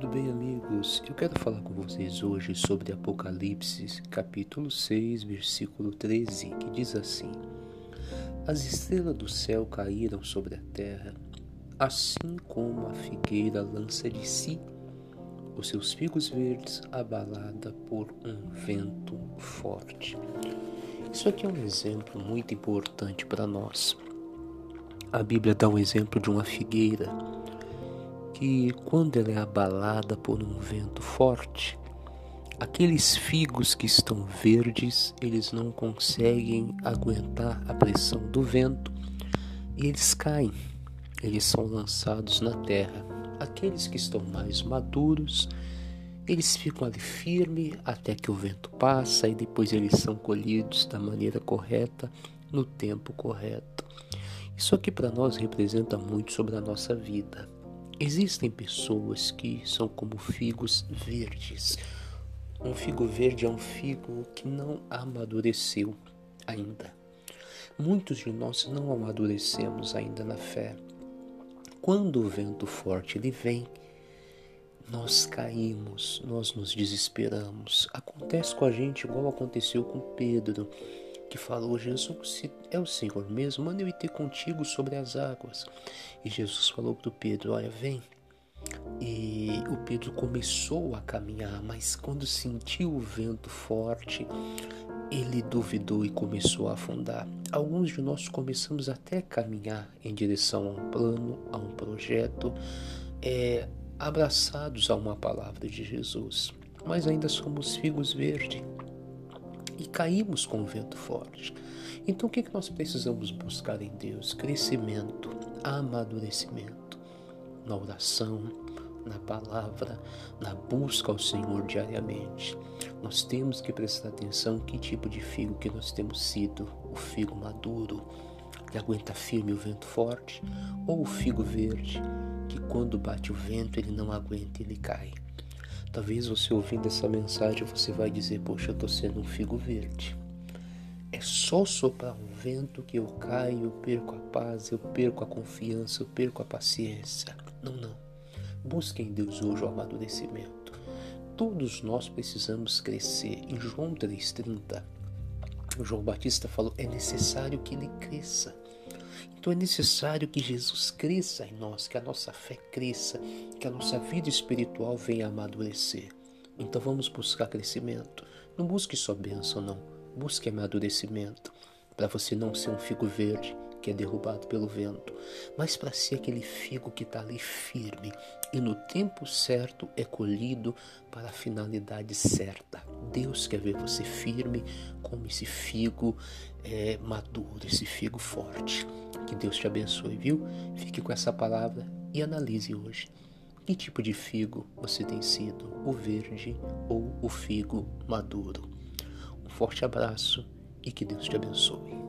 tudo bem, amigos? Eu quero falar com vocês hoje sobre Apocalipse, capítulo 6, versículo 13, que diz assim: As estrelas do céu caíram sobre a terra, assim como a figueira lança de si os seus figos verdes abalada por um vento forte. Isso aqui é um exemplo muito importante para nós. A Bíblia dá um exemplo de uma figueira que, quando ela é abalada por um vento forte, aqueles figos que estão verdes, eles não conseguem aguentar a pressão do vento e eles caem, eles são lançados na terra. Aqueles que estão mais maduros, eles ficam ali firme até que o vento passa e depois eles são colhidos da maneira correta, no tempo correto. Isso aqui para nós representa muito sobre a nossa vida. Existem pessoas que são como figos verdes. Um figo verde é um figo que não amadureceu ainda. Muitos de nós não amadurecemos ainda na fé. Quando o vento forte ele vem, nós caímos, nós nos desesperamos. Acontece com a gente igual aconteceu com Pedro que falou: Jesus, se é o Senhor mesmo, manda eu ir ter contigo sobre as águas. E Jesus falou para o Pedro: Olha, vem. E o Pedro começou a caminhar, mas quando sentiu o vento forte, ele duvidou e começou a afundar. Alguns de nós começamos até a caminhar em direção a um plano, a um projeto, é, abraçados a uma palavra de Jesus, mas ainda somos figos verdes caímos com o vento forte. Então o que, é que nós precisamos buscar em Deus? Crescimento, amadurecimento na oração, na palavra, na busca ao Senhor diariamente. Nós temos que prestar atenção que tipo de figo que nós temos sido, o figo maduro, que aguenta firme o vento forte, ou o figo verde, que quando bate o vento ele não aguenta, ele cai. Talvez você ouvindo essa mensagem você vai dizer: Poxa, eu estou sendo um figo verde. É só soprar um vento que eu caio, eu perco a paz, eu perco a confiança, eu perco a paciência. Não, não. Busque em Deus hoje o amadurecimento. Todos nós precisamos crescer. Em João 3,30, João Batista falou: é necessário que ele cresça. Então é necessário que Jesus cresça em nós, que a nossa fé cresça, que a nossa vida espiritual venha amadurecer. Então vamos buscar crescimento. Não busque só bênção, não. Busque amadurecimento. Para você não ser um figo verde que é derrubado pelo vento, mas para ser aquele figo que está ali firme e no tempo certo é colhido para a finalidade certa. Deus quer ver você firme como esse figo é, maduro, esse figo forte. Que Deus te abençoe, viu? Fique com essa palavra e analise hoje. Que tipo de figo você tem sido, o verde ou o figo maduro? Um forte abraço e que Deus te abençoe.